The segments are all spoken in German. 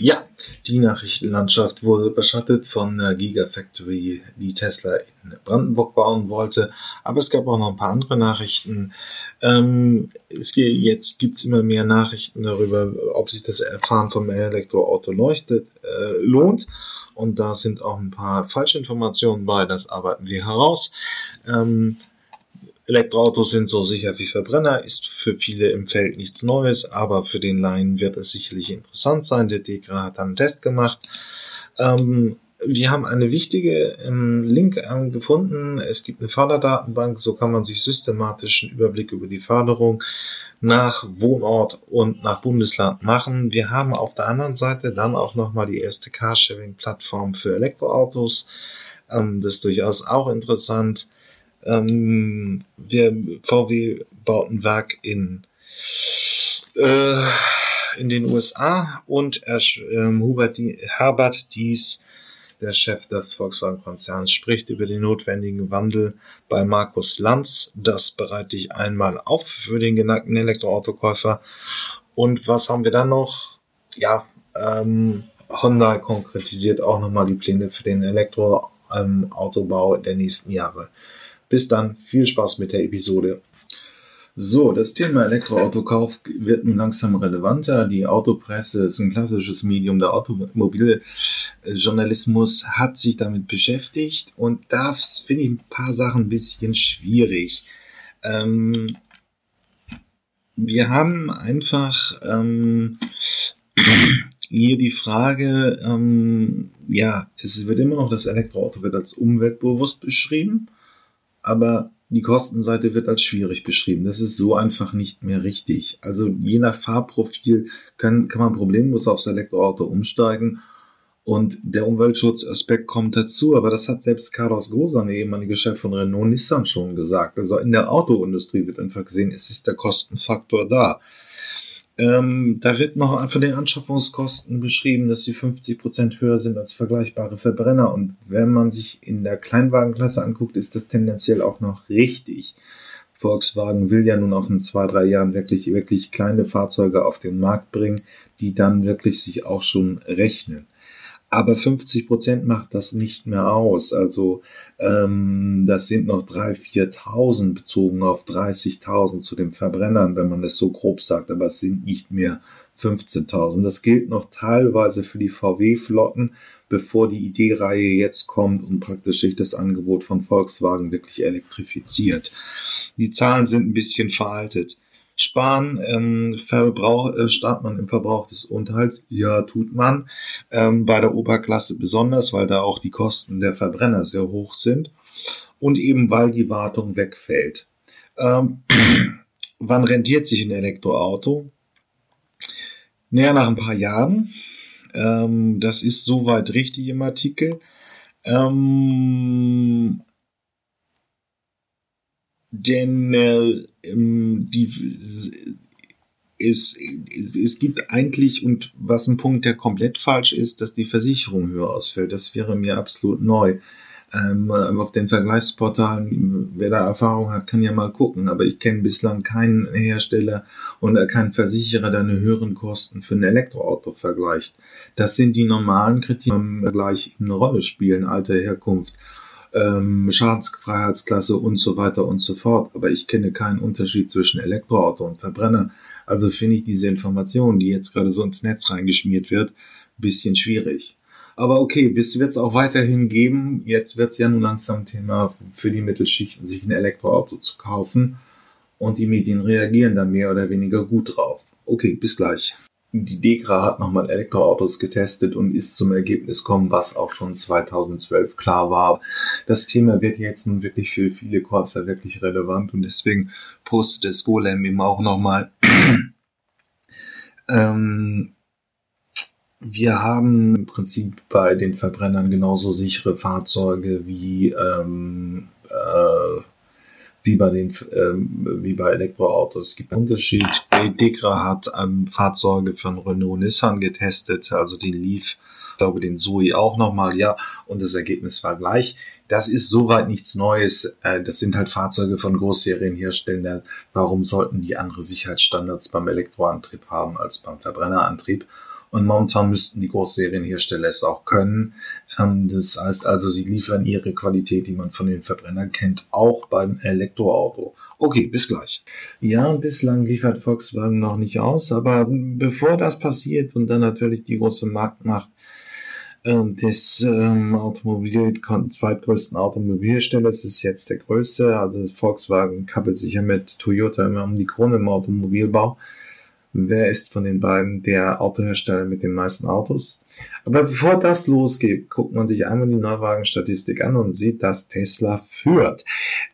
Ja, die Nachrichtenlandschaft wurde überschattet von der Gigafactory, die Tesla in Brandenburg bauen wollte. Aber es gab auch noch ein paar andere Nachrichten. Ähm, es gibt, jetzt gibt's immer mehr Nachrichten darüber, ob sich das Erfahren vom Elektroauto leuchtet, äh, lohnt. Und da sind auch ein paar Falschinformationen bei, das arbeiten wir heraus. Ähm, Elektroautos sind so sicher wie Verbrenner, ist für viele im Feld nichts Neues, aber für den Laien wird es sicherlich interessant sein. Der Degra hat einen Test gemacht. Ähm, wir haben eine wichtige ähm, Link ähm, gefunden. Es gibt eine Förderdatenbank, so kann man sich systematischen Überblick über die Förderung nach Wohnort und nach Bundesland machen. Wir haben auf der anderen Seite dann auch nochmal die erste Carsharing-Plattform für Elektroautos. Ähm, das ist durchaus auch interessant. Ähm, wir, VW baut ein Werk in, äh, in den USA und er, ähm, Hubert, Herbert Dies, der Chef des Volkswagen-Konzerns, spricht über den notwendigen Wandel bei Markus Lanz. Das bereite ich einmal auf für den geneigten Elektroautokäufer. Und was haben wir dann noch? Ja, ähm, Honda konkretisiert auch nochmal die Pläne für den Elektroautobau ähm, der nächsten Jahre. Bis dann, viel Spaß mit der Episode. So, das Thema Elektroautokauf wird nun langsam relevanter. Die Autopresse ist ein klassisches Medium. Der Automobiljournalismus hat sich damit beschäftigt und da finde ich ein paar Sachen ein bisschen schwierig. Ähm, wir haben einfach ähm, hier die Frage, ähm, ja, es wird immer noch das Elektroauto wird als umweltbewusst beschrieben aber die Kostenseite wird als schwierig beschrieben. Das ist so einfach nicht mehr richtig. Also je nach Fahrprofil kann, kann man problemlos aufs Elektroauto umsteigen und der Umweltschutzaspekt kommt dazu, aber das hat selbst Carlos Grosan, der ehemalige Chef von Renault Nissan, schon gesagt. Also in der Autoindustrie wird einfach gesehen, es ist der Kostenfaktor da. Ähm, da wird noch von den Anschaffungskosten beschrieben, dass sie 50 Prozent höher sind als vergleichbare Verbrenner. Und wenn man sich in der Kleinwagenklasse anguckt, ist das tendenziell auch noch richtig. Volkswagen will ja nun auch in zwei, drei Jahren wirklich, wirklich kleine Fahrzeuge auf den Markt bringen, die dann wirklich sich auch schon rechnen aber 50 Prozent macht das nicht mehr aus. Also ähm, das sind noch 3.000, 4.000 bezogen auf 30.000 zu den Verbrennern, wenn man das so grob sagt, aber es sind nicht mehr 15.000. Das gilt noch teilweise für die VW-Flotten, bevor die ID-Reihe jetzt kommt und praktisch sich das Angebot von Volkswagen wirklich elektrifiziert. Die Zahlen sind ein bisschen veraltet sparen, ähm, Verbrauch, äh, spart man im Verbrauch des Unterhalts? Ja, tut man. Ähm, bei der Oberklasse besonders, weil da auch die Kosten der Verbrenner sehr hoch sind und eben weil die Wartung wegfällt. Ähm, wann rentiert sich ein Elektroauto? Naja, nach ein paar Jahren. Ähm, das ist soweit richtig im Artikel. Ähm, denn äh, die es, es gibt eigentlich, und was ein Punkt, der komplett falsch ist, dass die Versicherung höher ausfällt. Das wäre mir absolut neu. Ähm, auf den Vergleichsportalen, wer da Erfahrung hat, kann ja mal gucken. Aber ich kenne bislang keinen Hersteller und keinen Versicherer, der eine höheren Kosten für ein Elektroauto vergleicht. Das sind die normalen Kriterien, die gleich eine Rolle spielen, Alter, Herkunft ähm, Schadensfreiheitsklasse und so weiter und so fort. Aber ich kenne keinen Unterschied zwischen Elektroauto und Verbrenner. Also finde ich diese Information, die jetzt gerade so ins Netz reingeschmiert wird, bisschen schwierig. Aber okay, bis wird es auch weiterhin geben. Jetzt wird es ja nun langsam Thema für die Mittelschichten, sich ein Elektroauto zu kaufen. Und die Medien reagieren dann mehr oder weniger gut drauf. Okay, bis gleich die Degra hat nochmal Elektroautos getestet und ist zum Ergebnis gekommen, was auch schon 2012 klar war. Das Thema wird jetzt nun wirklich für viele Käufer wirklich relevant und deswegen postet es Golem eben auch nochmal. ähm, wir haben im Prinzip bei den Verbrennern genauso sichere Fahrzeuge wie ähm, äh, wie bei den ähm, wie bei Elektroautos. Es gibt einen Unterschied. Degra hat ähm, Fahrzeuge von Renault Nissan getestet, also den Leaf, glaube den Zoe auch nochmal, ja, und das Ergebnis war gleich. Das ist soweit nichts Neues. Äh, das sind halt Fahrzeuge von Großserienherstellern. Warum sollten die andere Sicherheitsstandards beim Elektroantrieb haben als beim Verbrennerantrieb? Und momentan müssten die Großserienhersteller es auch können. Ähm, das heißt also, sie liefern ihre Qualität, die man von den Verbrennern kennt, auch beim Elektroauto. Okay, bis gleich. Ja, bislang liefert Volkswagen noch nicht aus, aber bevor das passiert und dann natürlich die große Marktmacht ähm, des ähm, Automobil zweitgrößten Automobilstellers ist jetzt der größte. Also Volkswagen kappelt sich ja mit Toyota immer um die Krone im Automobilbau wer ist von den beiden der Autohersteller mit den meisten Autos. Aber bevor das losgeht, guckt man sich einmal die Neuwagenstatistik an und sieht, dass Tesla führt.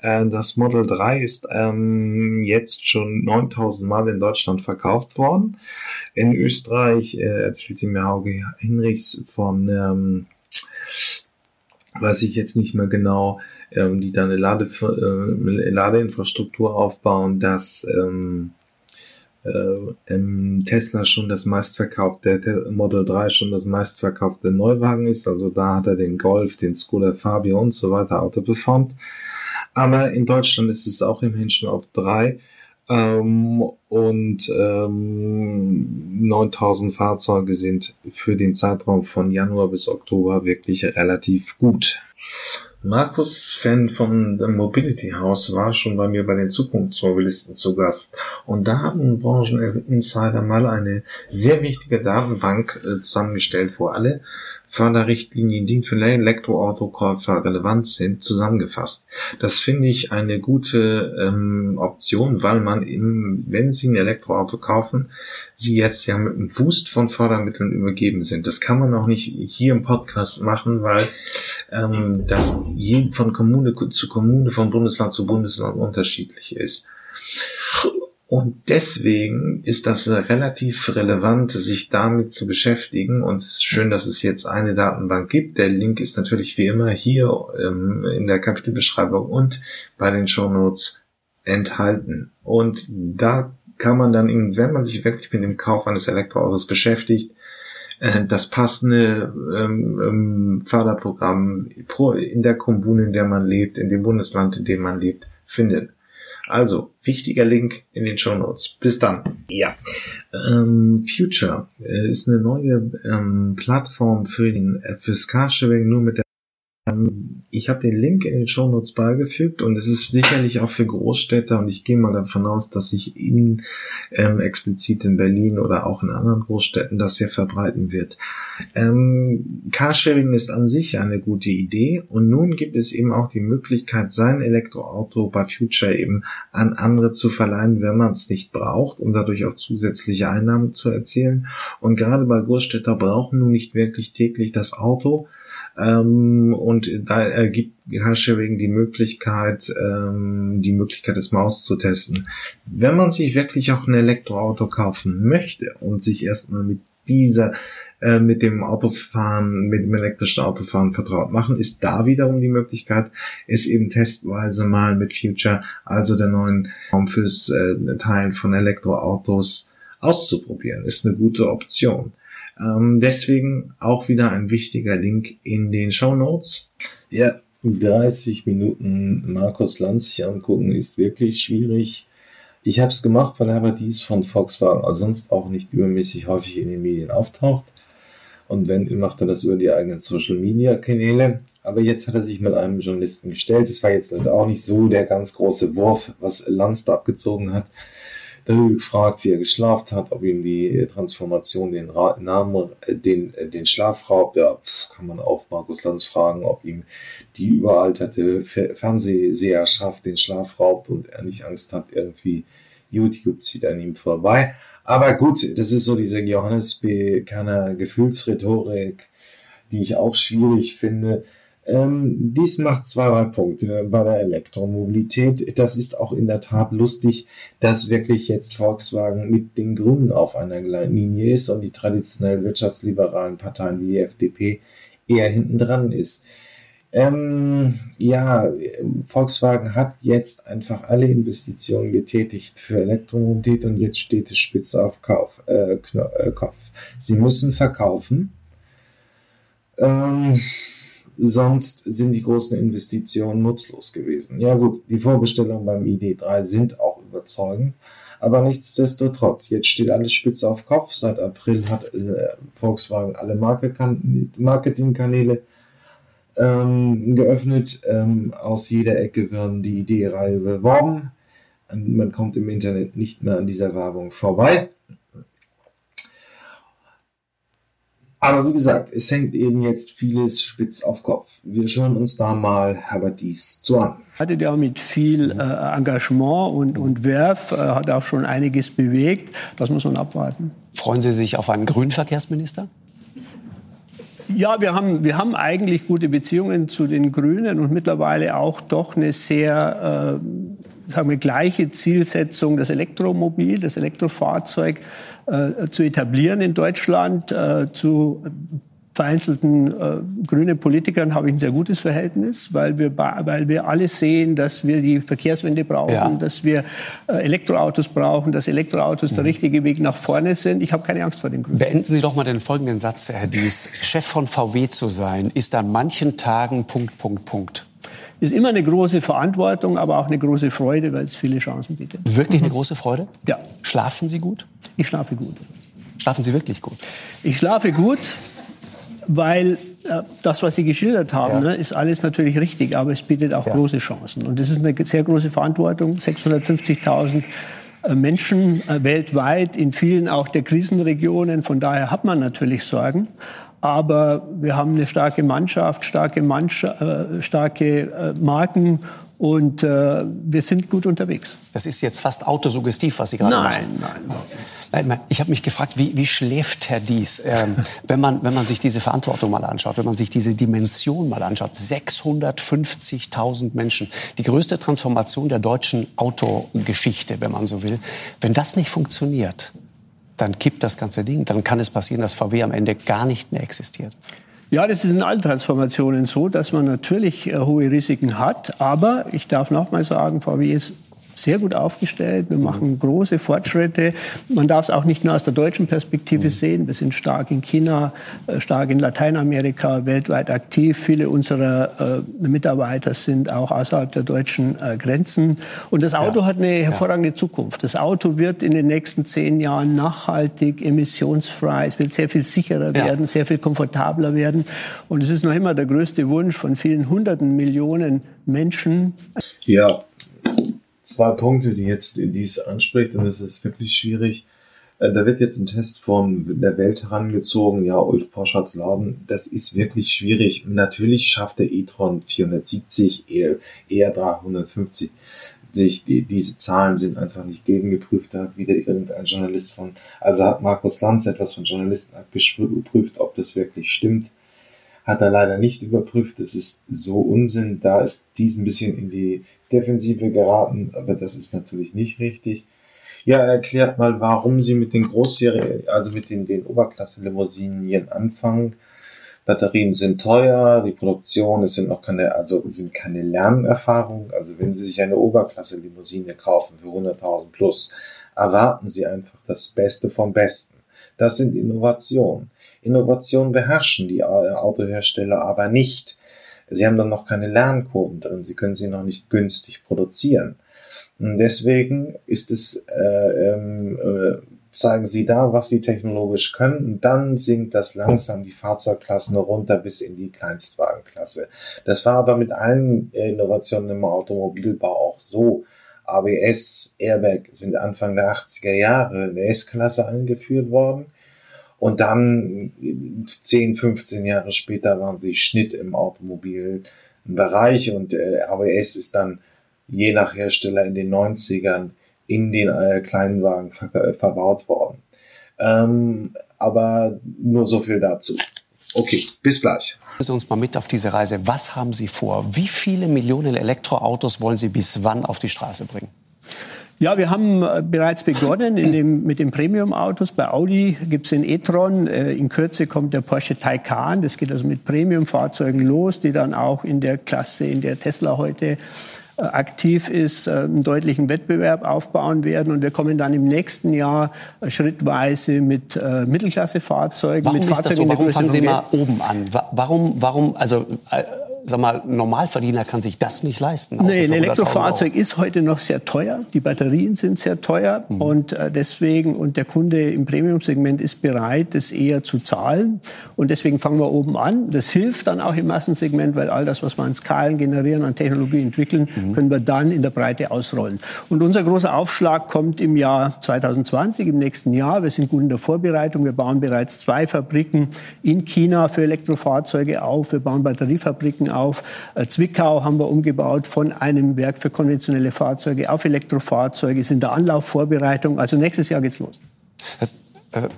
Äh, das Model 3 ist ähm, jetzt schon 9000 Mal in Deutschland verkauft worden. In Österreich äh, erzählte mir Hauge Hinrichs von ähm, weiß ich jetzt nicht mehr genau, ähm, die da eine Lade, äh, Ladeinfrastruktur aufbauen, dass äh, Tesla schon das meistverkaufte, Model 3 schon das meistverkaufte Neuwagen ist. Also da hat er den Golf, den Skoda Fabio und so weiter outperformt. Aber in Deutschland ist es auch immerhin schon auf 3 ähm, und ähm, 9000 Fahrzeuge sind für den Zeitraum von Januar bis Oktober wirklich relativ gut. Markus, Fan von The Mobility House, war schon bei mir bei den Zukunftsmobilisten zu Gast. Und da haben Brancheninsider mal eine sehr wichtige Datenbank äh, zusammengestellt, wo alle Förderrichtlinien, die für Elektroautokäufer relevant sind, zusammengefasst. Das finde ich eine gute ähm, Option, weil man, im, wenn Sie ein Elektroauto kaufen, Sie jetzt ja mit einem Boost von Fördermitteln übergeben sind. Das kann man auch nicht hier im Podcast machen, weil ähm, das je von Kommune zu Kommune, von Bundesland zu Bundesland unterschiedlich ist. Und deswegen ist das relativ relevant, sich damit zu beschäftigen. Und es ist schön, dass es jetzt eine Datenbank gibt. Der Link ist natürlich wie immer hier ähm, in der Kapitelbeschreibung und bei den Show Notes enthalten. Und da kann man dann, wenn man sich wirklich mit dem Kauf eines Elektroautos beschäftigt, äh, das passende ähm, ähm, Förderprogramm in der Kommune, in der man lebt, in dem Bundesland, in dem man lebt, finden. Also, wichtiger Link in den Show Notes. Bis dann. Ja. Ähm, Future äh, ist eine neue ähm, Plattform für den, äh, fürs Carsharing nur mit der ich habe den Link in den Show Notes beigefügt und es ist sicherlich auch für Großstädte und ich gehe mal davon aus, dass sich in ähm, explizit in Berlin oder auch in anderen Großstädten das sehr verbreiten wird. Ähm, Carsharing ist an sich eine gute Idee und nun gibt es eben auch die Möglichkeit, sein Elektroauto bei Future eben an andere zu verleihen, wenn man es nicht braucht, um dadurch auch zusätzliche Einnahmen zu erzielen. Und gerade bei Großstädter brauchen nun nicht wirklich täglich das Auto, ähm, und da ergibt Carsharing die Möglichkeit, ähm, die Möglichkeit, das Maus zu testen. Wenn man sich wirklich auch ein Elektroauto kaufen möchte und sich erstmal mit dieser äh, mit dem Autofahren, mit dem elektrischen Autofahren vertraut machen, ist da wiederum die Möglichkeit, es eben testweise mal mit Future, also der neuen Form fürs äh, Teilen von Elektroautos auszuprobieren. Ist eine gute Option. Ähm, deswegen auch wieder ein wichtiger Link in den Show Notes. Ja, 30 Minuten Markus Lanz sich angucken ist wirklich schwierig. Ich habe es gemacht, weil er aber dies von Volkswagen also sonst auch nicht übermäßig häufig in den Medien auftaucht. Und wenn, macht er das über die eigenen Social Media Kanäle. Aber jetzt hat er sich mit einem Journalisten gestellt. Es war jetzt auch nicht so der ganz große Wurf, was Lanz da abgezogen hat. Da wird gefragt, wie er geschlafen hat, ob ihm die Transformation den Ra Namen, äh, den, äh, den Schlaf raubt. Ja, kann man auch Markus Lanz fragen, ob ihm die überalterte Fernsehseherschaft den Schlaf raubt und er nicht Angst hat, irgendwie YouTube zieht an ihm vorbei. Aber gut, das ist so diese Johannes B. Kanner Gefühlsrhetorik, die ich auch schwierig finde. Ähm, dies macht zwei, drei Punkte bei der Elektromobilität. Das ist auch in der Tat lustig, dass wirklich jetzt Volkswagen mit den Grünen auf einer Linie ist und die traditionell wirtschaftsliberalen Parteien wie die FDP eher hinten dran ist. Ähm, ja, Volkswagen hat jetzt einfach alle Investitionen getätigt für Elektromobilität und jetzt steht es spitze auf Kauf, äh, äh Kopf. Sie müssen verkaufen. Ähm, sonst sind die großen Investitionen nutzlos gewesen. Ja gut, die Vorbestellungen beim ID3 sind auch überzeugend, Aber nichtsdestotrotz, jetzt steht alles spitze auf Kopf. Seit April hat äh, Volkswagen alle Marketingkanäle ähm, geöffnet. Ähm, aus jeder Ecke werden die Idee-Reihe beworben. Man kommt im Internet nicht mehr an dieser Werbung vorbei. Aber wie gesagt, es hängt eben jetzt vieles spitz auf Kopf. Wir schauen uns da mal Herbert Dies zu an. Hatte der mit viel äh, Engagement und, und Werf, äh, hat auch schon einiges bewegt. Das muss man abwarten. Freuen Sie sich auf einen grünen Verkehrsminister? Ja, wir haben, wir haben eigentlich gute Beziehungen zu den Grünen und mittlerweile auch doch eine sehr äh, sagen wir, gleiche Zielsetzung, das Elektromobil, das Elektrofahrzeug äh, zu etablieren in Deutschland. Äh, zu vereinzelten äh, grünen Politikern habe ich ein sehr gutes Verhältnis, weil wir, weil wir alle sehen, dass wir die Verkehrswende brauchen, ja. dass wir äh, Elektroautos brauchen, dass Elektroautos mhm. der richtige Weg nach vorne sind. Ich habe keine Angst vor den Grünen. Beenden Sie doch mal den folgenden Satz, Herr Dies. Chef von VW zu sein, ist an manchen Tagen Punkt, Punkt, Punkt ist immer eine große Verantwortung, aber auch eine große Freude, weil es viele Chancen bietet. Wirklich eine große Freude? Ja. Schlafen Sie gut? Ich schlafe gut. Schlafen Sie wirklich gut? Ich schlafe gut, weil äh, das, was Sie geschildert haben, ja. ne, ist alles natürlich richtig, aber es bietet auch ja. große Chancen. Und das ist eine sehr große Verantwortung. 650.000 äh, Menschen äh, weltweit, in vielen auch der Krisenregionen. Von daher hat man natürlich Sorgen. Aber wir haben eine starke Mannschaft, starke, Mannschaft, äh, starke äh, Marken und äh, wir sind gut unterwegs. Das ist jetzt fast autosuggestiv, was Sie gerade nein, machen. Nein, nein. Nein. Ich habe mich gefragt, wie, wie schläft Herr Dies, ähm, wenn, man, wenn man sich diese Verantwortung mal anschaut, wenn man sich diese Dimension mal anschaut. 650.000 Menschen, die größte Transformation der deutschen Autogeschichte, wenn man so will. Wenn das nicht funktioniert, dann kippt das ganze Ding. Dann kann es passieren, dass VW am Ende gar nicht mehr existiert. Ja, das ist in allen Transformationen so, dass man natürlich äh, hohe Risiken hat. Aber ich darf noch mal sagen, VW ist sehr gut aufgestellt. Wir machen große Fortschritte. Man darf es auch nicht nur aus der deutschen Perspektive sehen. Wir sind stark in China, äh, stark in Lateinamerika, weltweit aktiv. Viele unserer äh, Mitarbeiter sind auch außerhalb der deutschen äh, Grenzen. Und das Auto ja. hat eine hervorragende ja. Zukunft. Das Auto wird in den nächsten zehn Jahren nachhaltig, emissionsfrei. Es wird sehr viel sicherer ja. werden, sehr viel komfortabler werden. Und es ist noch immer der größte Wunsch von vielen hunderten Millionen Menschen. Ja, zwei Punkte, die jetzt dies anspricht, und das ist wirklich schwierig. Äh, da wird jetzt ein Test von der Welt herangezogen. Ja, Ulf Poschards Laden, das ist wirklich schwierig. Natürlich schafft der e-tron 470, eher, eher 350. Die, diese Zahlen sind einfach nicht gegengeprüft. Da hat wieder irgendein Journalist von, also hat Markus Lanz etwas von Journalisten abgeprüft, ob das wirklich stimmt hat er leider nicht überprüft. Das ist so Unsinn. Da ist dies ein bisschen in die Defensive geraten, aber das ist natürlich nicht richtig. Ja, erklärt mal, warum Sie mit den Großserien, also mit den, den Oberklasse-Limousinen anfangen. Batterien sind teuer, die Produktion, es sind noch keine, also sind keine Lernerfahrung. Also wenn Sie sich eine Oberklasse-Limousine kaufen für 100.000 plus, erwarten Sie einfach das Beste vom Besten. Das sind Innovationen. Innovation beherrschen die Autohersteller aber nicht. Sie haben dann noch keine Lernkurven drin, sie können sie noch nicht günstig produzieren. Und deswegen ist es, äh, ähm, äh, zeigen sie da, was sie technologisch können, und dann sinkt das langsam die Fahrzeugklassen runter bis in die Kleinstwagenklasse. Das war aber mit allen Innovationen im Automobilbau auch so. ABS, Airbag sind Anfang der 80er Jahre in der S-Klasse eingeführt worden. Und dann 10, 15 Jahre später waren sie Schnitt im Automobilbereich und äh, ABS ist dann je nach Hersteller in den 90ern in den äh, kleinen Wagen ver äh, verbaut worden. Ähm, aber nur so viel dazu. Okay, bis gleich. Nehmen Sie uns mal mit auf diese Reise. Was haben Sie vor? Wie viele Millionen Elektroautos wollen Sie bis wann auf die Straße bringen? Ja, wir haben äh, bereits begonnen dem, mit den Premium-Autos. Bei Audi gibt es den e-tron. Äh, in Kürze kommt der Porsche Taycan. Das geht also mit Premium-Fahrzeugen los, die dann auch in der Klasse, in der Tesla heute äh, aktiv ist, einen deutlichen Wettbewerb aufbauen werden. Und wir kommen dann im nächsten Jahr schrittweise mit Mittelklasse-Fahrzeugen. Warum mit Fahrzeugen ist das so? Warum fangen Sie mal oben an? Warum, warum, also sag mal, Normalverdiener kann sich das nicht leisten. Nee, ein Elektrofahrzeug ist heute noch sehr teuer. Die Batterien sind sehr teuer mhm. und äh, deswegen und der Kunde im Premium-Segment ist bereit, das eher zu zahlen und deswegen fangen wir oben an. Das hilft dann auch im Massensegment, weil all das, was wir an Skalen generieren, an Technologie entwickeln, mhm. können wir dann in der Breite ausrollen. Und unser großer Aufschlag kommt im Jahr 2020, im nächsten Jahr. Wir sind gut in der Vorbereitung. Wir bauen bereits zwei Fabriken in China für Elektrofahrzeuge auf. Wir bauen Batteriefabriken auf. Äh, Zwickau haben wir umgebaut von einem Werk für konventionelle Fahrzeuge auf Elektrofahrzeuge, ist in der Anlaufvorbereitung. Also nächstes Jahr geht's los. Das, äh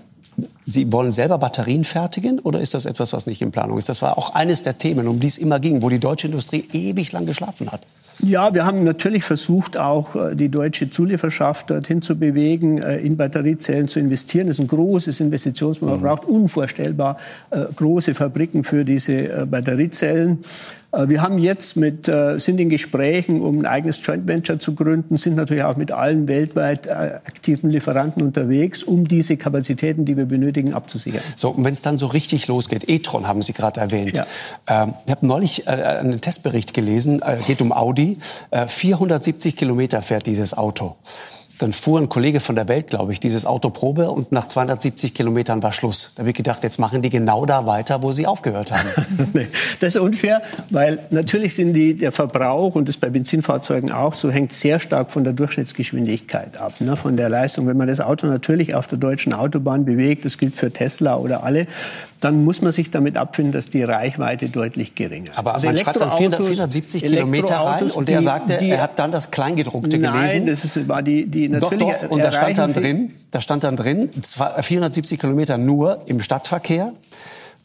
Sie wollen selber Batterien fertigen oder ist das etwas, was nicht in Planung ist? Das war auch eines der Themen, um die es immer ging, wo die deutsche Industrie ewig lang geschlafen hat. Ja, wir haben natürlich versucht, auch äh, die deutsche Zulieferschaft dorthin zu bewegen, äh, in Batteriezellen zu investieren. Das ist ein großes Investitionsmodell. Man mhm. braucht unvorstellbar äh, große Fabriken für diese Batteriezellen. Wir haben jetzt mit, sind in Gesprächen, um ein eigenes Joint Venture zu gründen, sind natürlich auch mit allen weltweit aktiven Lieferanten unterwegs, um diese Kapazitäten, die wir benötigen, abzusichern. So, und wenn es dann so richtig losgeht, e-tron haben Sie gerade erwähnt. Ja. Ähm, ich habe neulich einen Testbericht gelesen, geht um Audi. 470 äh, Kilometer fährt dieses Auto. Dann fuhr ein Kollege von der Welt, glaube ich, dieses Auto Probe und nach 270 Kilometern war Schluss. Da habe ich gedacht, jetzt machen die genau da weiter, wo sie aufgehört haben. nee, das ist unfair, weil natürlich sind die, der Verbrauch und das bei Benzinfahrzeugen auch so hängt sehr stark von der Durchschnittsgeschwindigkeit ab, ne, von der Leistung. Wenn man das Auto natürlich auf der deutschen Autobahn bewegt, das gilt für Tesla oder alle, dann muss man sich damit abfinden, dass die Reichweite deutlich geringer ist. Aber also man schreibt dann 400, 470 Kilometer rein und der sagte, die, er hat dann das Kleingedruckte gelesen. Nein, das ist, war die, die natürlich. Doch, doch. Und da stand dann drin, da stand dann drin, 470 Kilometer nur im Stadtverkehr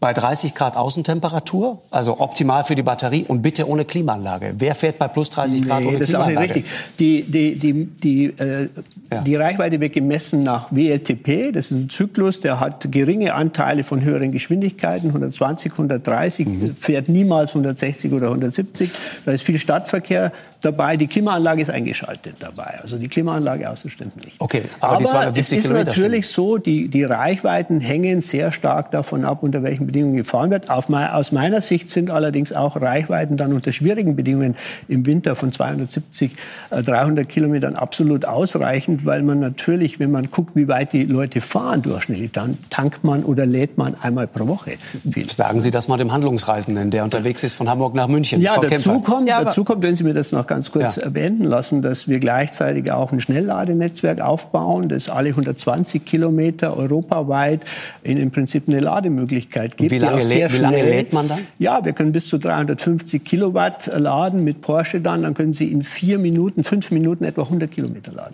bei 30 Grad Außentemperatur, also optimal für die Batterie und bitte ohne Klimaanlage. Wer fährt bei plus 30 Grad nee, ohne das Klimaanlage? Das ist auch nicht richtig. Die, die, die, die, äh, ja. die Reichweite wird gemessen nach WLTP. Das ist ein Zyklus, der hat geringe Anteile von höheren Geschwindigkeiten, 120, 130, mhm. fährt niemals 160 oder 170. Da ist viel Stadtverkehr dabei. Die Klimaanlage ist eingeschaltet dabei. Also die Klimaanlage auszustimmen nicht. Okay, aber, aber es ist Kilometer natürlich stimmen. so, die, die Reichweiten hängen sehr stark davon ab, unter welchen Bedingungen gefahren wird. Mein, aus meiner Sicht sind allerdings auch Reichweiten dann unter schwierigen Bedingungen im Winter von 270, 300 äh, Kilometern absolut ausreichend, weil man natürlich, wenn man guckt, wie weit die Leute fahren durchschnittlich, dann tankt man oder lädt man einmal pro Woche. Viel. Sagen Sie das mal dem Handlungsreisenden, der unterwegs ist von Hamburg nach München. Ja, dazu kommt, ja, dazu kommt, wenn Sie mir das noch ganz kurz ja. beenden lassen, dass wir gleichzeitig auch ein Schnellladenetzwerk aufbauen, das alle 120 Kilometer europaweit in, im Prinzip eine Lademöglichkeit gibt. Wie lange, lädt, wie lange lädt man dann? Ja, wir können bis zu 350 Kilowatt laden mit Porsche dann. Dann können Sie in vier Minuten, fünf Minuten etwa 100 Kilometer laden.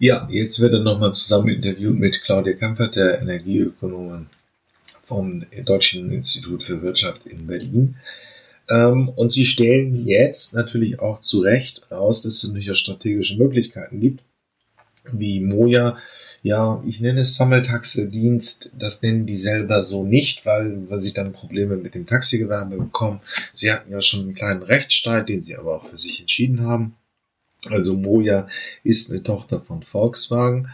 Ja, jetzt wird er nochmal zusammen interviewt mit Claudia Kampert, der Energieökonomin vom Deutschen Institut für Wirtschaft in Berlin. Ähm, und sie stellen jetzt natürlich auch zu Recht raus, dass es natürlich auch strategische Möglichkeiten gibt, wie Moja ja, ich nenne es Sammeltaxidienst, das nennen die selber so nicht, weil, weil sie dann Probleme mit dem Taxigewerbe bekommen. Sie hatten ja schon einen kleinen Rechtsstreit, den sie aber auch für sich entschieden haben. Also Moja ist eine Tochter von Volkswagen.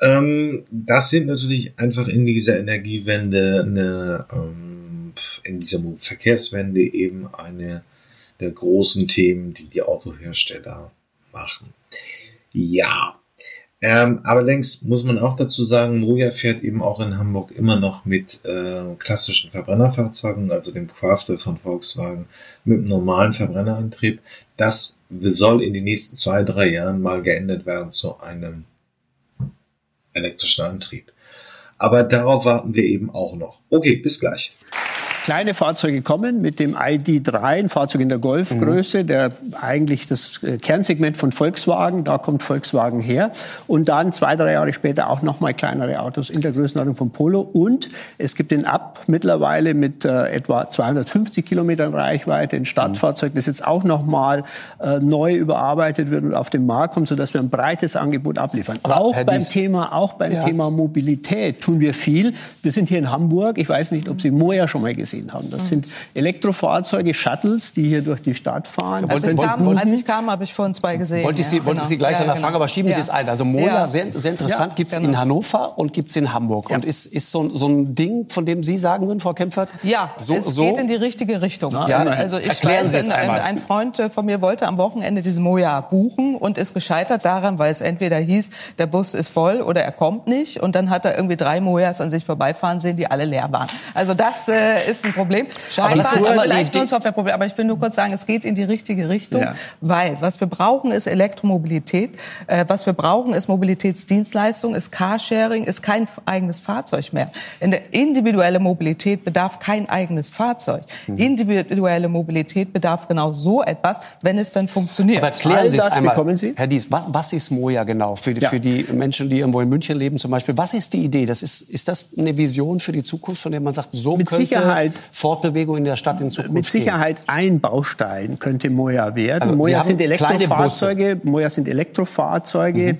Ähm, das sind natürlich einfach in dieser Energiewende eine, ähm, in dieser Verkehrswende eben eine der großen Themen, die die Autohersteller machen. Ja, ähm, aber längst muss man auch dazu sagen, Moja fährt eben auch in Hamburg immer noch mit äh, klassischen Verbrennerfahrzeugen, also dem Crafter von Volkswagen, mit einem normalen Verbrennerantrieb. Das soll in den nächsten zwei, drei Jahren mal geändert werden zu einem elektrischen Antrieb. Aber darauf warten wir eben auch noch. Okay, bis gleich kleine Fahrzeuge kommen mit dem ID3, ein Fahrzeug in der Golfgröße, mhm. der eigentlich das äh, Kernsegment von Volkswagen, da kommt Volkswagen her. Und dann zwei, drei Jahre später auch noch mal kleinere Autos in der Größenordnung von Polo. Und es gibt den Up mittlerweile mit äh, etwa 250 Kilometern Reichweite, ein Stadtfahrzeug, das jetzt auch noch mal äh, neu überarbeitet wird und auf den Markt kommt, sodass wir ein breites Angebot abliefern. Aber auch beim Thema, auch beim ja. Thema Mobilität tun wir viel. Wir sind hier in Hamburg. Ich weiß nicht, ob Sie Moja schon mal gesehen gesehen haben. Das sind Elektrofahrzeuge, Shuttles, die hier durch die Stadt fahren. Als ich, kam, als ich kam, habe ich vorhin zwei gesehen. Wollte ich Sie, ja, wollte genau. Sie gleich ja, danach genau. fragen, aber schieben Sie es ein. Also Moja, Ja. sehr, sehr interessant, Ja, gibt es genau. in Hannover und gibt es in Hamburg. Und ist, ist so, so ein Ding, von dem Sie sagen würden, Frau Kempfert? Ja, so, es so, geht in die richtige Richtung. Ja, also ich erklären weiß, Sie es ein, ein, einmal. ein Freund von mir wollte am Wochenende diese Moja buchen und ist gescheitert daran, weil es entweder hieß, der Bus ist voll oder er kommt nicht. Und dann hat er irgendwie drei Mojas an sich vorbeifahren sehen, die alle leer waren. Also das äh, ist ein Problem. Scheinbar das ist vielleicht nur ein Softwareproblem, aber ich will nur kurz sagen, es geht in die richtige Richtung, Ja. weil was wir brauchen ist Elektromobilität. Äh, was wir brauchen ist Mobilitätsdienstleistung, ist Carsharing, ist kein eigenes Fahrzeug mehr. In der individuelle Mobilität bedarf kein eigenes Fahrzeug. Mhm. Individuelle Mobilität bedarf genau so etwas, wenn es dann funktioniert. aber erklären All Sie es einmal, Sie? Herr Dies, was, was ist Moja genau für, die- Ja. für die Menschen, die irgendwo in München leben zum Beispiel? Was ist die Idee? Das ist, ist das eine Vision für die Zukunft, von der man sagt, so Mit könnte Sicherheit- Fortbewegung in der Stadt in Zukunft Mit Sicherheit ein Baustein könnte Moja werden. Also, Sie Moja haben sind kleine Elektrofahrzeuge, Moja sind Elektrofahrzeuge, Mhm.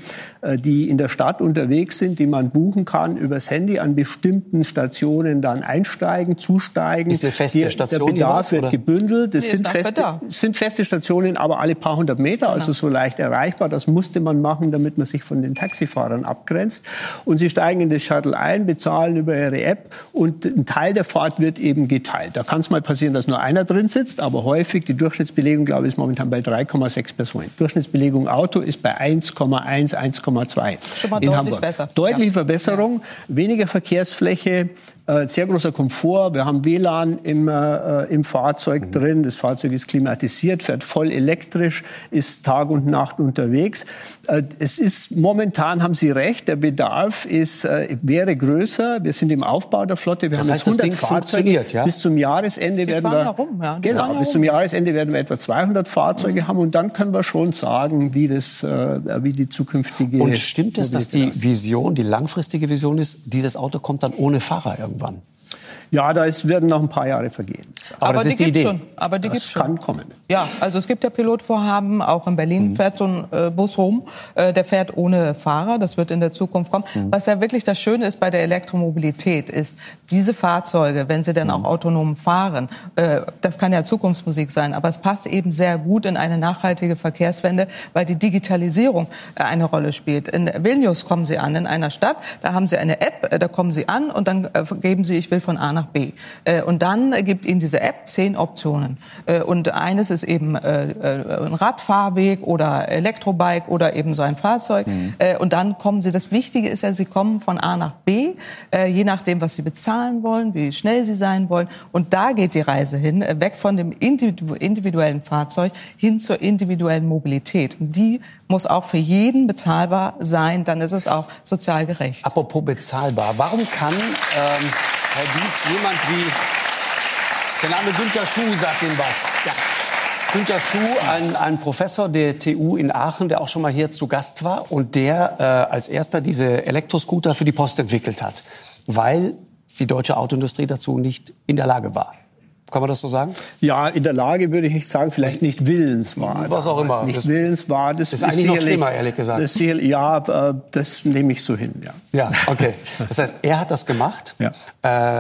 äh, die in der Stadt unterwegs sind, die man buchen kann übers Handy an bestimmten Stationen dann einsteigen, zusteigen. Ist eine feste Die- Station Der Bedarf jeweils, wird oder? gebündelt. Das Nee, sind feste, sind feste Stationen, aber alle paar hundert Meter, also Genau. so leicht erreichbar. Das musste man machen, damit man sich von den Taxifahrern abgrenzt. Und sie steigen in das Shuttle ein, bezahlen über ihre App und ein Teil der Fahrt wird eben geteilt. Da kann es mal passieren, dass nur einer drin sitzt, aber häufig die Durchschnittsbelegung, glaube ich, ist momentan bei 3,6 Personen. Durchschnittsbelegung Auto ist bei 1,1, 1,2 Schon mal in deutlich Hamburg. besser. Deutliche Ja. Verbesserung, weniger Verkehrsfläche, äh, sehr großer Komfort. Wir haben WLAN im, äh, im Fahrzeug drin. Das Fahrzeug ist klimatisiert, fährt voll elektrisch, ist Tag und Nacht unterwegs. Äh, es ist momentan, haben Sie recht, der Bedarf ist, äh, wäre größer. Wir sind im Aufbau der Flotte. Wir Das haben heißt, jetzt das 100 Ding Fahrzeuge. funktioniert, ja? Bis zum Jahresende Die werden wir da rum, ja. Genau, bis zum Jahresende werden wir etwa 200 Fahrzeuge haben und dann können wir schon sagen, wie das, äh, wie die zukünftige Und stimmt es, dass die Vision, die langfristige Vision ist, dieses Auto kommt dann ohne Fahrer irgendwann? irgendwann. Ja, da ist, werden noch ein paar Jahre vergehen. Aber, das die ist die Idee. Schon. Aber die Das gibt's schon. kann kommen. Ja, also es gibt ja Pilotvorhaben, auch in Berlin Mhm. fährt so ein äh, Bus rum, äh, der fährt ohne Fahrer, das wird in der Zukunft kommen. Mhm. Was ja wirklich das Schöne ist bei der Elektromobilität, ist, diese Fahrzeuge, wenn sie dann Mhm. auch autonom fahren, äh, das kann ja Zukunftsmusik sein, aber es passt eben sehr gut in eine nachhaltige Verkehrswende, weil die Digitalisierung äh, eine Rolle spielt. In Vilnius kommen sie an, in einer Stadt, da haben sie eine App, äh, da kommen sie an und dann äh, geben sie, ich will von A nach B. Äh, und dann gibt ihnen diese App zehn Optionen. Äh, und eines ist eben äh, ein Radfahrweg oder Elektrobike oder eben so ein Fahrzeug. Äh, und dann kommen sie, das Wichtige ist ja, sie kommen von A nach B, je nachdem, was sie bezahlen wollen, wie schnell sie sein wollen. Und da geht die Reise hin, weg von dem individu individuellen Fahrzeug hin zur individuellen Mobilität. Und die muss auch für jeden bezahlbar sein, dann ist es auch sozial gerecht. Apropos bezahlbar, warum kann ähm, Herr Dies jemand wie der Name Günter Schuh sagt Ihnen was? Ja. Günter Schuh, ein, ein Professor der TU in Aachen, der auch schon mal hier zu Gast war und der äh, als erster diese Elektroscooter für die Post entwickelt hat, weil die deutsche Autoindustrie dazu nicht in der Lage war. Kann man das so sagen? Ja, in der Lage würde ich nicht sagen, vielleicht nicht willens war. Was auch immer. Nicht Das willens war. Das ist eigentlich noch schlimmer, ehrlich gesagt. Das ist ja, äh, das nehme ich so hin, ja. Ja, okay. Das heißt, er hat das gemacht. Ja.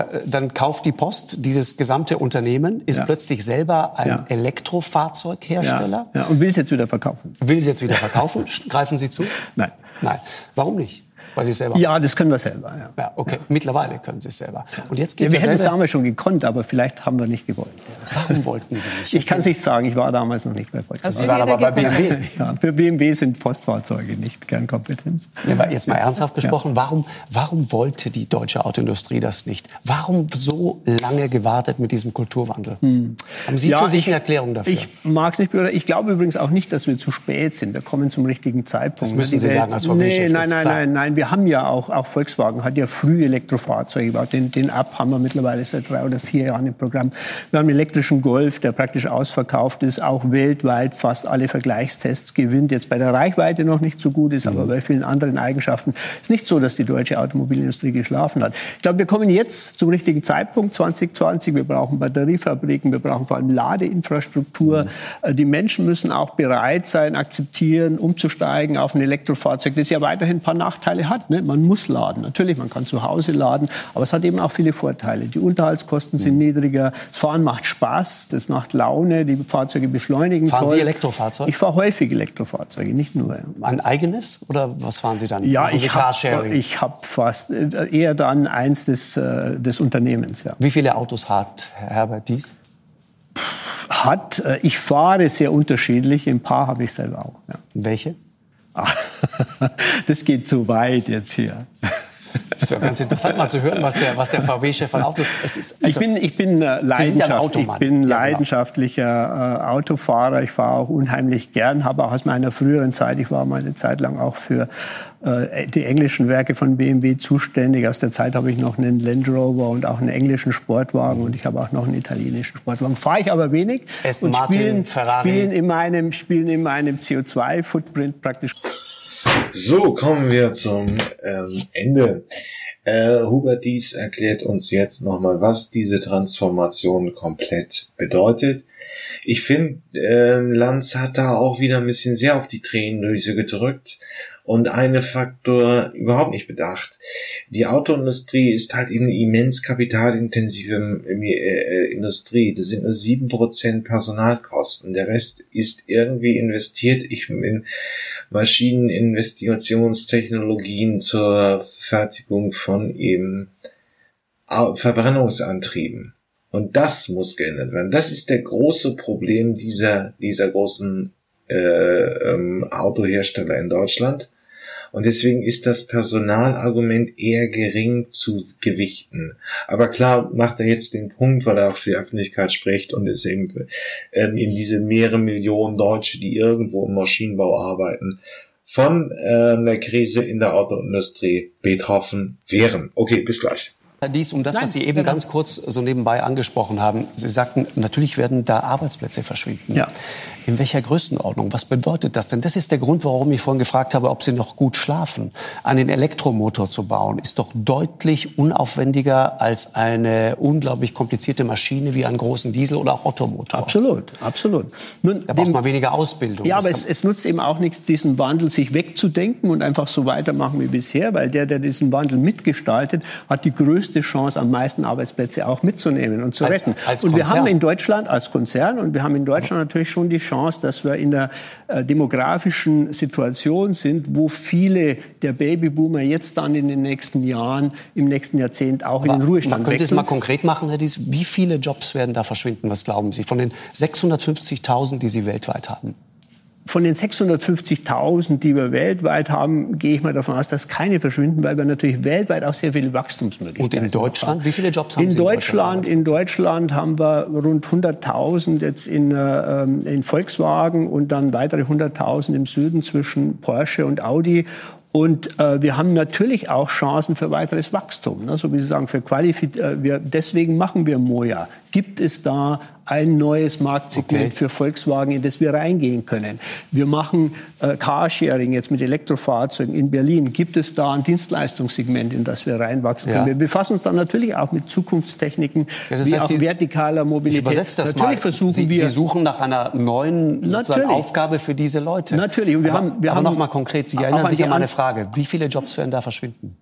Äh, dann kauft die Post dieses gesamte Unternehmen, ist Ja. plötzlich selber ein Ja. Elektrofahrzeughersteller. Ja, und will es jetzt wieder verkaufen. Will sie jetzt wieder verkaufen? Greifen Sie zu? Nein. Nein. Warum nicht? Weil Sie es selber Ja, das können wir selber. Ja. Ja, okay. Mittlerweile können Sie es selber. Und jetzt Ja, geht wir hätten es damals schon gekonnt, aber vielleicht haben wir nicht gewollt. Warum wollten Sie nicht? Ich kann es nicht sagen, ich war damals noch nicht bei Volkswagen. Also Sie waren aber bei BMW. Ja, für BMW sind Postfahrzeuge nicht Kernkompetenz. Ja, jetzt mal ernsthaft gesprochen, warum, warum wollte die deutsche Autoindustrie das nicht? Warum so lange gewartet mit diesem Kulturwandel? Haben Sie für sich ich- eine Erklärung dafür? Ich mag es nicht. Ich glaube übrigens auch nicht, dass wir zu spät sind. Wir kommen zum richtigen Zeitpunkt. Das müssen Sie sagen als nee, Familienchef, Nein, ist nein, nein, nein. Wir haben ja auch, auch Volkswagen hat ja früh Elektrofahrzeuge gebaut. Den, den Up haben wir mittlerweile seit drei oder vier Jahren im Programm. Wir haben einen elektrischen Golf, der praktisch ausverkauft ist, auch weltweit fast alle Vergleichstests gewinnt. Jetzt bei der Reichweite noch nicht so gut ist, aber Mhm. bei vielen anderen Eigenschaften. Es ist nicht so, dass die deutsche Automobilindustrie geschlafen hat. Ich glaube, wir kommen jetzt zum richtigen Zeitpunkt, 2020. Wir brauchen Batteriefabriken, wir brauchen vor allem Ladeinfrastruktur. Mhm. Äh, Die Menschen müssen auch bereit sein, akzeptieren, umzusteigen auf ein Elektrofahrzeug, das ja weiterhin ein paar Nachteile hat. Hat. Ne? Man muss laden. Natürlich, man kann zu Hause laden, aber es hat eben auch viele Vorteile. Die Unterhaltskosten sind mhm. niedriger, das Fahren macht Spaß, das macht Laune, die Fahrzeuge beschleunigen. Fahren toll. Sie Elektrofahrzeuge? Ich fahre häufig Elektrofahrzeuge, nicht nur. Ein eigenes oder was fahren Sie dann? Ja, ich habe hab fast äh, eher dann eins des, äh, des Unternehmens. Ja. Wie viele Autos hat Herbert Dies? Hat, äh, ich fahre sehr unterschiedlich, ein paar habe ich selber auch. Ja. Welche? das geht zu weit jetzt hier. Das wäre ganz interessant mal zu hören, was der, was der VW-Chef von Auto. Es ist, also, ich bin, ich bin, Leidenschaft, ich bin ja, leidenschaftlicher äh, Autofahrer. Ich fahre auch unheimlich gern, habe auch aus meiner früheren Zeit, ich war mal eine Zeit lang auch für äh, die englischen Werke von BMW zuständig. Aus der Zeit habe ich noch einen Land Rover und auch einen englischen Sportwagen und ich habe auch noch einen italienischen Sportwagen. Fahre ich aber wenig Aston und Martin, spielen, Ferrari. spielen in meinem, spielen in meinem CO2-Footprint praktisch. So, kommen wir zum ähm, Ende. Äh, Hubert Dies erklärt uns jetzt nochmal, was diese Transformation komplett bedeutet. Ich finde, äh, Lanz hat da auch wieder ein bisschen sehr auf die Tränendrüse gedrückt und eine Faktor überhaupt nicht bedacht. Die Autoindustrie ist halt eine immens kapitalintensive äh, äh, Industrie. Das sind nur sieben Prozent Personalkosten. Der Rest ist irgendwie investiert in Maschineninvestitionstechnologien zur Fertigung von eben Verbrennungsantrieben. Und das muss geändert werden. Das ist der große Problem dieser, dieser großen äh, ähm, Autohersteller in Deutschland. Und deswegen ist das Personalargument eher gering zu gewichten. Aber klar macht er jetzt den Punkt, weil er auch für die Öffentlichkeit spricht und es eben ähm, in diese mehrere Millionen Deutsche, die irgendwo im Maschinenbau arbeiten, von äh, der Krise in der Autoindustrie betroffen wären. Okay, bis gleich. Dies, um das, Nein, was Sie eben ganz kurz so nebenbei angesprochen haben. Sie sagten, natürlich werden da Arbeitsplätze verschwinden. Ja. In welcher Größenordnung? Was bedeutet das denn? Das ist der Grund, warum ich vorhin gefragt habe, ob Sie noch gut schlafen. Einen Elektromotor zu bauen, ist doch deutlich unaufwendiger als eine unglaublich komplizierte Maschine wie einen großen Diesel- oder auch Ottomotor. Absolut, absolut. Nun, da braucht man weniger Ausbildung. Ja, aber es, es, nutzt eben auch nichts, diesen Wandel sich wegzudenken und einfach so weitermachen wie bisher, weil der, der diesen Wandel mitgestaltet, hat die größte Chance, am meisten Arbeitsplätze auch mitzunehmen und zu als, retten. Als und wir haben in Deutschland als Konzern und wir haben in Deutschland natürlich schon die Chance, Chance, dass wir in der äh, demografischen Situation sind, wo viele der Babyboomer jetzt dann in den nächsten Jahren, im nächsten Jahrzehnt auch Aber in den Ruhestand Können Sie es mal konkret machen, Herr Dies? Wie viele Jobs werden da verschwinden? Was glauben Sie? Von den 650.000, die Sie weltweit haben? Von den 650.000, die wir weltweit haben, gehe ich mal davon aus, dass keine verschwinden, weil wir natürlich weltweit auch sehr viele Wachstumsmöglichkeiten haben. Und in Deutschland? Haben. Wie viele Jobs haben in Sie in Deutschland? In Deutschland haben wir rund 100.000 jetzt in, äh, in Volkswagen und dann weitere 100.000 im Süden zwischen Porsche und Audi. Und äh, wir haben natürlich auch Chancen für weiteres Wachstum. Ne? So wie Sie sagen, für Qualifiz äh, wir, deswegen machen wir Moja. Gibt es da ein neues Marktsegment okay. für Volkswagen, in das wir reingehen können. Wir machen äh, Carsharing jetzt mit Elektrofahrzeugen in Berlin. Gibt es da ein Dienstleistungssegment, in das wir reinwachsen können? Ja. Wir befassen uns dann natürlich auch mit Zukunftstechniken, ja, wie heißt, auch Sie, vertikaler Mobilität. Ich das natürlich mal. versuchen Sie, wir. Sie suchen nach einer neuen Aufgabe für diese Leute. Natürlich. Und wir aber, haben, wir aber haben, noch mal konkret. Sie erinnern sich an meine Frage. Wie viele Jobs werden da verschwinden?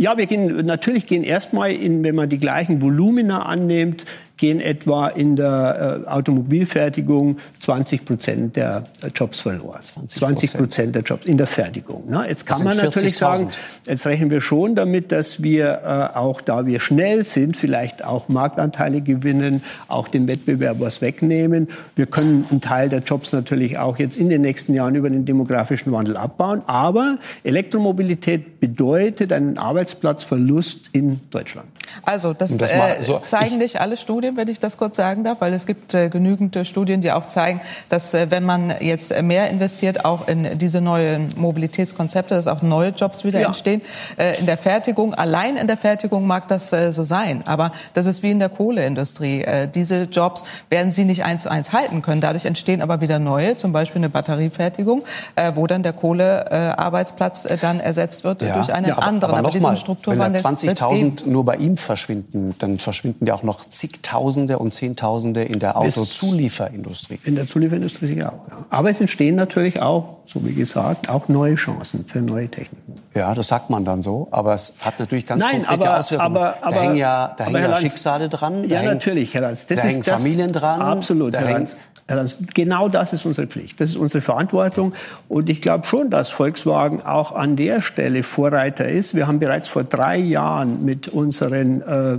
Ja, wir gehen natürlich gehen erstmal in, wenn man die gleichen Volumina annimmt, gehen etwa in der äh, Automobilfertigung 20 Prozent der äh, Jobs verloren. 20 Prozent der Jobs in der Fertigung. Na, jetzt kann man natürlich sagen, jetzt rechnen wir schon damit, dass wir äh, auch da wir schnell sind, vielleicht auch Marktanteile gewinnen, auch dem Wettbewerb was wegnehmen. Wir können einen Teil der Jobs natürlich auch jetzt in den nächsten Jahren über den demografischen Wandel abbauen. Aber Elektromobilität bedeutet einen Arbeitsplatzverlust in Deutschland. Also das, das äh, so, zeigen nicht alle Studien, wenn ich das kurz sagen darf, weil es gibt äh, genügend äh, Studien, die auch zeigen, dass äh, wenn man jetzt mehr investiert, auch in diese neuen Mobilitätskonzepte, dass auch neue Jobs wieder ja. entstehen. Äh, in der Fertigung, allein in der Fertigung mag das äh, so sein, aber das ist wie in der Kohleindustrie. diese Jobs werden sie nicht eins zu eins halten können. Dadurch entstehen aber wieder neue, zum Beispiel eine Batteriefertigung, wo dann der Kohlearbeitsplatz dann ersetzt wird ja. durch einen ja, aber, anderen. Aber, aber diesen Strukturwandel. Wenn 20.000 nur bei ihm verschwinden, dann verschwinden ja auch noch zigtausende und zehntausende in der Autozulieferindustrie. In der Zulieferindustrie sicher auch. Ja. Aber es entstehen natürlich auch, so wie gesagt, auch neue Chancen für neue Techniken. Ja, das sagt man dann so, aber es hat natürlich ganz Nein, konkrete aber, Auswirkungen. Aber, aber, da hängen ja, da hängen ja Lanz, Schicksale dran. Ja, hängen, natürlich, Herr Lanz. Das da hängen das, Familien dran. Absolut, Herr Lanz. Herr Lanz. Genau das ist unsere Pflicht. Das ist unsere Verantwortung. Und ich glaube schon, dass Volkswagen auch an der Stelle Vorreiter ist. Wir haben bereits vor drei Jahren mit unseren äh,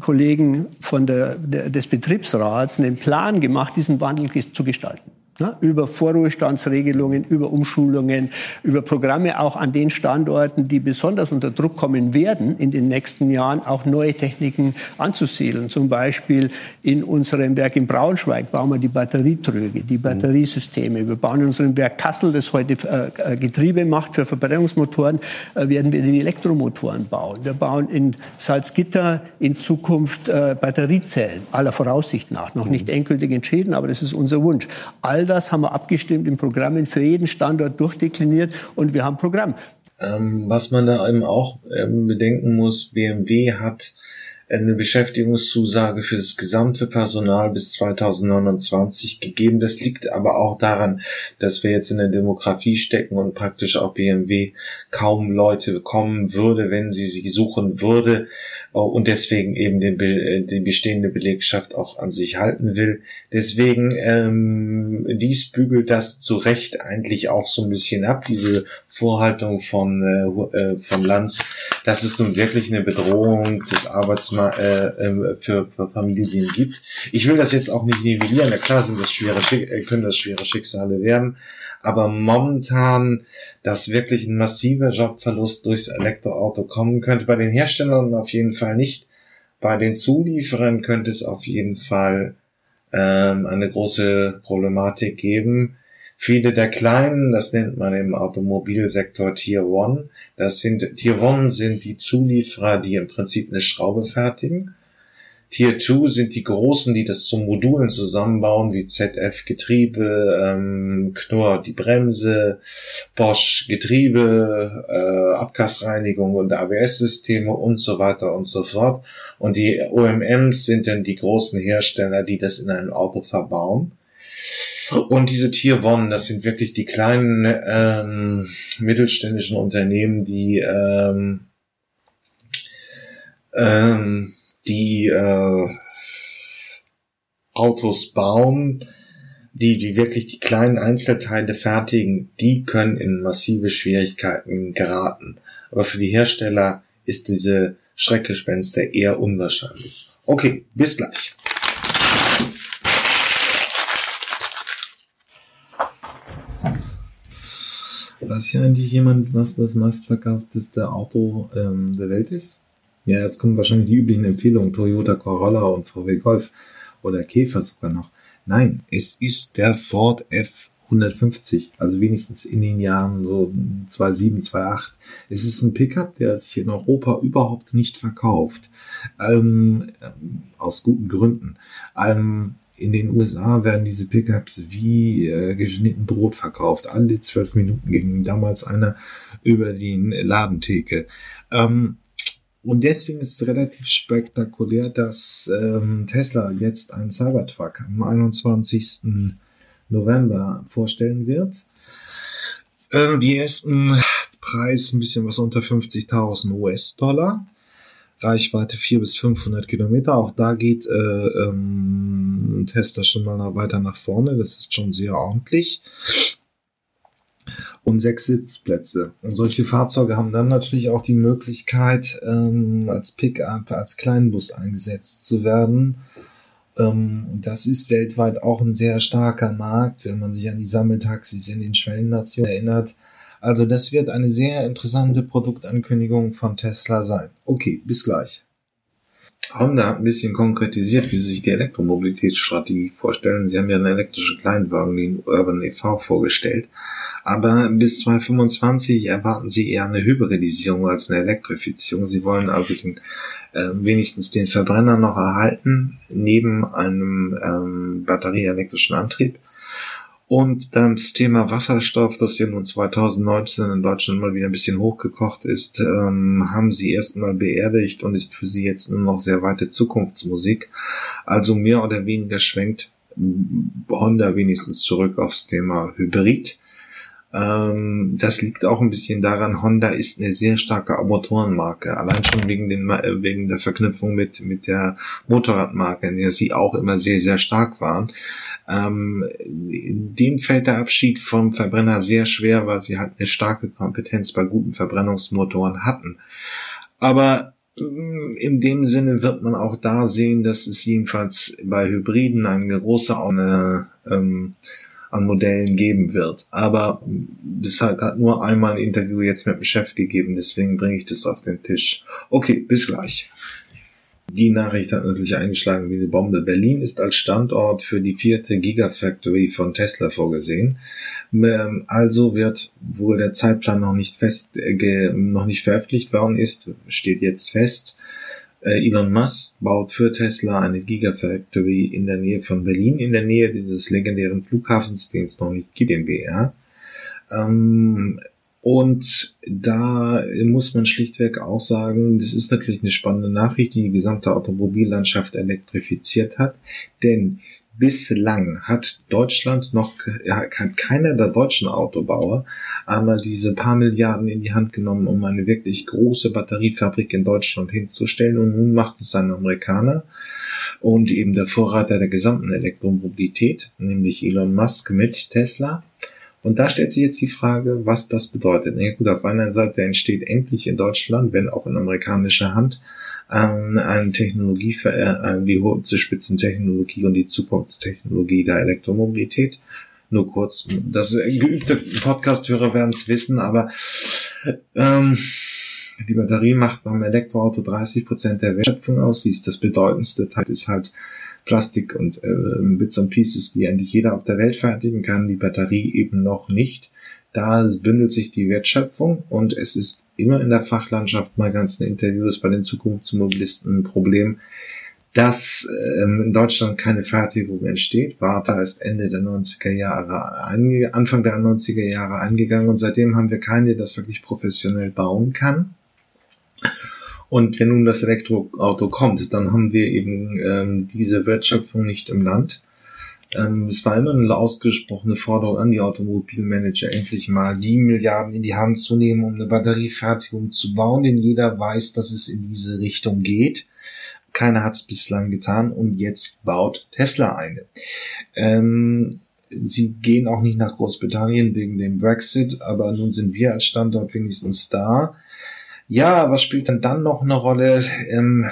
Kollegen von der, der, des Betriebsrats einen Plan gemacht, diesen Wandel zu gestalten. Ne? Über Vorruhestandsregelungen, über Umschulungen, über Programme auch an den Standorten, die besonders unter Druck kommen werden, in den nächsten Jahren auch neue Techniken anzusiedeln. Zum Beispiel in unserem Werk in Braunschweig bauen wir die Batterietröge, die Batteriesysteme. Wir bauen in unserem Werk Kassel, das heute äh, Getriebe macht für Verbrennungsmotoren, äh, werden wir die Elektromotoren bauen. Wir bauen in Salzgitter in Zukunft äh, Batteriezellen, aller Voraussicht nach. Noch nicht endgültig entschieden, aber das ist unser Wunsch. All das haben wir abgestimmt in Programmen für jeden Standort durchdekliniert und wir haben Programm. Ähm, was man da eben auch ähm, bedenken muss, BMW hat eine Beschäftigungszusage für das gesamte Personal bis 2029 gegeben. Das liegt aber auch daran, dass wir jetzt in der Demografie stecken und praktisch auch BMW kaum Leute bekommen würde, wenn sie sie suchen würde äh, und deswegen eben den, äh, die bestehende Belegschaft auch an sich halten will. Deswegen ähm, dies bügelt das zu Recht eigentlich auch so ein bisschen ab, diese Vorhaltung von, äh, äh, von Lanz, dass es nun wirklich eine Bedrohung des Arbeitsmarkts äh, äh, für, für Familien gibt. Ich will das jetzt auch nicht nivellieren, na klar sind das schwere Schick äh, können das schwere Schicksale werden, aber momentan, dass wirklich ein massiver Jobverlust durchs Elektroauto kommen könnte, bei den Herstellern auf jeden Fall nicht, bei den Zulieferern könnte es auf jeden Fall ähm, eine große Problematik geben. Viele der kleinen, das nennt man im Automobilsektor Tier One, das sind, Tier One sind die Zulieferer, die im Prinzip eine Schraube fertigen. Tier 2 sind die großen, die das zum Modulen zusammenbauen, wie ZF Getriebe, ähm, Knorr die Bremse, Bosch Getriebe, äh, Abgasreinigung und ABS-Systeme und so weiter und so fort. Und die OMMs sind dann die großen Hersteller, die das in einem Auto verbauen. Und diese Tier One, das sind wirklich die kleinen ähm, mittelständischen Unternehmen, die ähm, ähm, die äh, Autos bauen, die, die wirklich die kleinen Einzelteile fertigen, die können in massive Schwierigkeiten geraten. Aber für die Hersteller ist diese Schreckgespenster eher unwahrscheinlich. Okay, bis gleich. Weiß hier eigentlich jemand, was das meistverkaufteste Auto ähm, der Welt ist? Ja, jetzt kommen wahrscheinlich die üblichen Empfehlungen, Toyota Corolla und VW Golf oder Käfer sogar noch. Nein, es ist der Ford F150, also wenigstens in den Jahren so 2007, 2008. Es ist ein Pickup, der sich in Europa überhaupt nicht verkauft, ähm, aus guten Gründen. Ähm, in den USA werden diese Pickups wie äh, geschnitten Brot verkauft. Alle zwölf Minuten ging damals einer über die Ladentheke. Ähm, und deswegen ist es relativ spektakulär, dass ähm, Tesla jetzt einen Cybertruck am 21. November vorstellen wird. Äh, die ersten Preis ein bisschen was unter 50.000 US-Dollar. Reichweite 4 bis 500 Kilometer. Auch da geht äh, ähm, Tesla schon mal weiter nach vorne. Das ist schon sehr ordentlich. Und sechs Sitzplätze. Und solche Fahrzeuge haben dann natürlich auch die Möglichkeit, ähm, als Pickup, als Kleinbus eingesetzt zu werden. Ähm, das ist weltweit auch ein sehr starker Markt, wenn man sich an die Sammeltaxis in den Schwellennationen erinnert also das wird eine sehr interessante Produktankündigung von Tesla sein. Okay, bis gleich. Honda hat ein bisschen konkretisiert, wie sie sich die Elektromobilitätsstrategie vorstellen. Sie haben ja einen elektrischen Kleinwagen, den Urban e.V. vorgestellt. Aber bis 2025 erwarten sie eher eine Hybridisierung als eine Elektrifizierung. Sie wollen also den, äh, wenigstens den Verbrenner noch erhalten, neben einem ähm, batterieelektrischen Antrieb Und das Thema Wasserstoff, das ja nun 2019 in Deutschland mal wieder ein bisschen hochgekocht ist, ähm, haben sie erstmal beerdigt und ist für sie jetzt nur noch sehr weite Zukunftsmusik. Also mehr oder weniger schwenkt Honda wenigstens zurück aufs Thema Hybrid. Ähm, das liegt auch ein bisschen daran, Honda ist eine sehr starke Motorenmarke, allein schon wegen, den, äh, wegen der Verknüpfung mit, mit der Motorradmarke, in der sie auch immer sehr, sehr stark waren. Ähm, denen fällt der Abschied vom Verbrenner sehr schwer, weil sie halt eine starke Kompetenz bei guten Verbrennungsmotoren hatten. Aber mm, in dem Sinne wird man auch da sehen, dass es jedenfalls bei Hybriden eine große eine, ähm, an Modellen geben wird. Aber es hat nur einmal ein Interview jetzt mit dem Chef gegeben, deswegen bringe ich das auf den Tisch. Okay, bis gleich. Die Nachricht hat natürlich eingeschlagen wie eine Bombe. Berlin ist als Standort für die vierte Gigafactory von Tesla vorgesehen. Ähm, also wird, wo der Zeitplan noch nicht fest, äh, noch nicht veröffentlicht worden ist, steht jetzt fest, Elon Musk baut für Tesla eine Gigafactory in der Nähe von Berlin, in der Nähe dieses legendären Flughafens, den es noch nicht gibt, den BR. Ähm, und da muss man schlichtweg auch sagen, das ist natürlich eine spannende Nachricht, die die gesamte Automobillandschaft elektrifiziert hat. Denn bislang hat Deutschland noch, hat keiner der deutschen Autobauer einmal diese paar Milliarden in die Hand genommen, um eine wirklich große Batteriefabrik in Deutschland hinzustellen. Und nun macht es ein Amerikaner und eben der Vorreiter der gesamten Elektromobilität, nämlich Elon Musk mit Tesla. Und da stellt sich jetzt die Frage, was das bedeutet. Na ja, gut, auf einer Seite entsteht endlich in Deutschland, wenn auch in amerikanischer Hand, ähm, eine Technologie, für, äh, die hohe Spitzentechnologie und die Zukunftstechnologie der Elektromobilität. Nur kurz, das geübte Podcast-Hörer werden es wissen, aber ähm, die Batterie macht beim Elektroauto 30 Prozent der Wertschöpfung aus. Sie ist das bedeutendste Teil, ist halt Plastik und äh, Bits und Pieces, die eigentlich jeder auf der Welt fertigen kann, die Batterie eben noch nicht. Da bündelt sich die Wertschöpfung und es ist immer in der Fachlandschaft mal ganzen Interviews bei den Zukunftsmobilisten ein Problem, dass ähm, in Deutschland keine Fertigung entsteht. Warta ist Ende der 90er Jahre, Anfang der 90er Jahre eingegangen und seitdem haben wir keine, das wirklich professionell bauen kann. Und wenn nun das Elektroauto kommt, dann haben wir eben ähm, diese Wertschöpfung nicht im Land. Ähm, es war immer eine ausgesprochene Forderung an die Automobilmanager, endlich mal die Milliarden in die Hand zu nehmen, um eine Batteriefertigung zu bauen, denn jeder weiß, dass es in diese Richtung geht. Keiner hat es bislang getan und jetzt baut Tesla eine. Ähm, sie gehen auch nicht nach Großbritannien wegen dem Brexit, aber nun sind wir als Standort wenigstens da. Ja, was spielt denn dann noch eine Rolle? Ähm,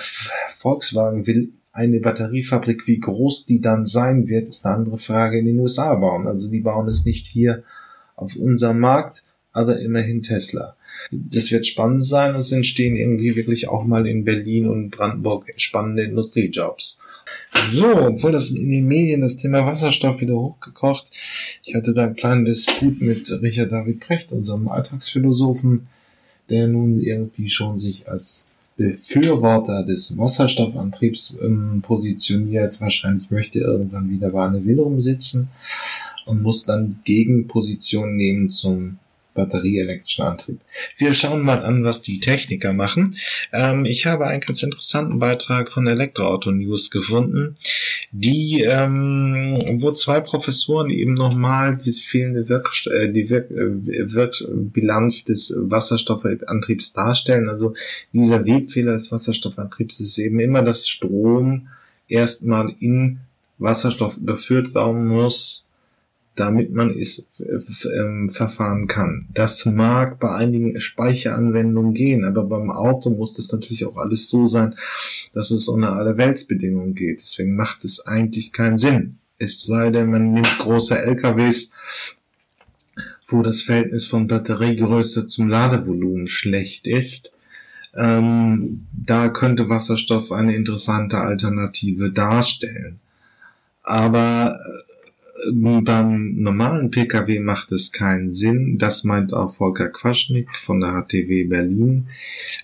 Volkswagen will eine Batteriefabrik, wie groß die dann sein wird, ist eine andere Frage, in den USA bauen. Also die bauen es nicht hier auf unserem Markt, aber immerhin Tesla. Das wird spannend sein und es entstehen irgendwie wirklich auch mal in Berlin und Brandenburg spannende Industriejobs. So, obwohl das in den Medien das Thema Wasserstoff wieder hochgekocht. Ich hatte da einen kleinen Disput mit Richard David Precht, unserem Alltagsphilosophen, der nun irgendwie schon sich als Befürworter des Wasserstoffantriebs ähm, positioniert. Wahrscheinlich möchte er irgendwann wieder bei einer Will sitzen und muss dann Gegenposition nehmen zum batterieelektrischen Antrieb. Wir schauen mal an, was die Techniker machen. Ähm, ich habe einen ganz interessanten Beitrag von Elektroauto News gefunden, die, ähm, wo zwei Professoren eben nochmal die fehlende Wirk äh, die Wirk äh, Wirkbilanz des Wasserstoffantriebs darstellen. Also dieser Webfehler des Wasserstoffantriebs ist eben immer, dass Strom erstmal in Wasserstoff überführt werden muss, damit man es ähm, verfahren kann. Das mag bei einigen Speicheranwendungen gehen, aber beim Auto muss das natürlich auch alles so sein, dass es ohne alle Weltsbedingungen geht. Deswegen macht es eigentlich keinen Sinn. Es sei denn, man nimmt große LKWs, wo das Verhältnis von Batteriegröße zum Ladevolumen schlecht ist. Ähm, da könnte Wasserstoff eine interessante Alternative darstellen. Aber äh, beim normalen Pkw macht es keinen Sinn. Das meint auch Volker Quaschnik von der HTW Berlin.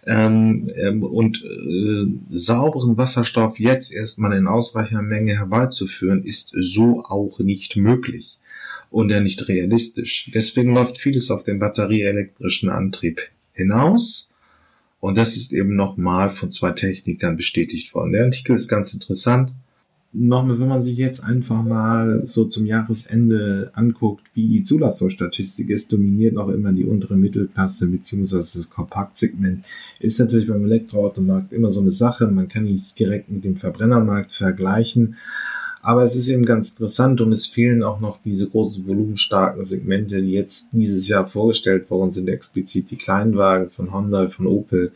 Ähm, ähm, und äh, sauberen Wasserstoff jetzt erstmal in ausreichender Menge herbeizuführen, ist so auch nicht möglich. und ja nicht realistisch. Deswegen läuft vieles auf den batterieelektrischen Antrieb hinaus. Und das ist eben nochmal von zwei Technikern bestätigt worden. Der Artikel ist ganz interessant nochmal, wenn man sich jetzt einfach mal so zum Jahresende anguckt, wie die Zulassungsstatistik ist, dominiert noch immer die untere Mittelklasse bzw. das Kompaktsegment. Ist natürlich beim Elektroautomarkt immer so eine Sache. Man kann nicht direkt mit dem Verbrennermarkt vergleichen. Aber es ist eben ganz interessant und es fehlen auch noch diese großen volumenstarken Segmente, die jetzt dieses Jahr vorgestellt worden sind, explizit die Kleinwagen von Honda, von Opel,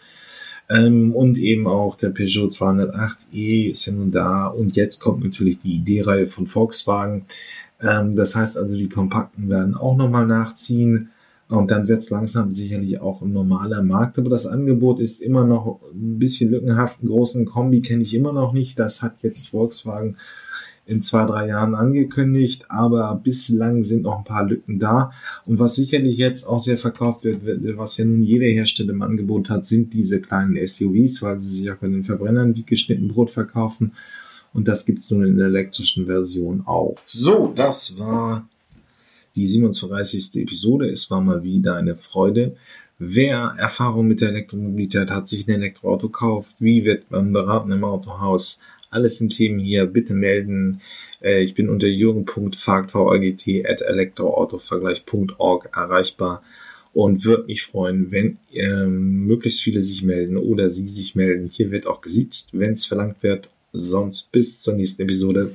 ähm, und eben auch der Peugeot 208e ist ja nun da. Und jetzt kommt natürlich die Idee-Reihe von Volkswagen. Ähm, das heißt also, die Kompakten werden auch nochmal nachziehen. Und dann wird es langsam sicherlich auch ein normaler Markt. Aber das Angebot ist immer noch ein bisschen lückenhaft. Einen großen Kombi kenne ich immer noch nicht. Das hat jetzt Volkswagen in zwei, drei Jahren angekündigt, aber bislang sind noch ein paar Lücken da. Und was sicherlich jetzt auch sehr verkauft wird, was ja nun jeder Hersteller im Angebot hat, sind diese kleinen SUVs, weil sie sich auch bei den Verbrennern wie geschnitten Brot verkaufen. Und das gibt's nun in der elektrischen Version auch. So, das war die 37. Episode. Es war mal wieder eine Freude. Wer Erfahrung mit der Elektromobilität hat, sich ein Elektroauto kauft, wie wird man beraten im Autohaus, alles sind Themen hier, bitte melden. Äh, ich bin unter jürgen.fagtveugt.elektroautovergleich.org erreichbar und würde mich freuen, wenn ähm, möglichst viele sich melden oder Sie sich melden. Hier wird auch gesiezt, wenn es verlangt wird. Sonst bis zur nächsten Episode.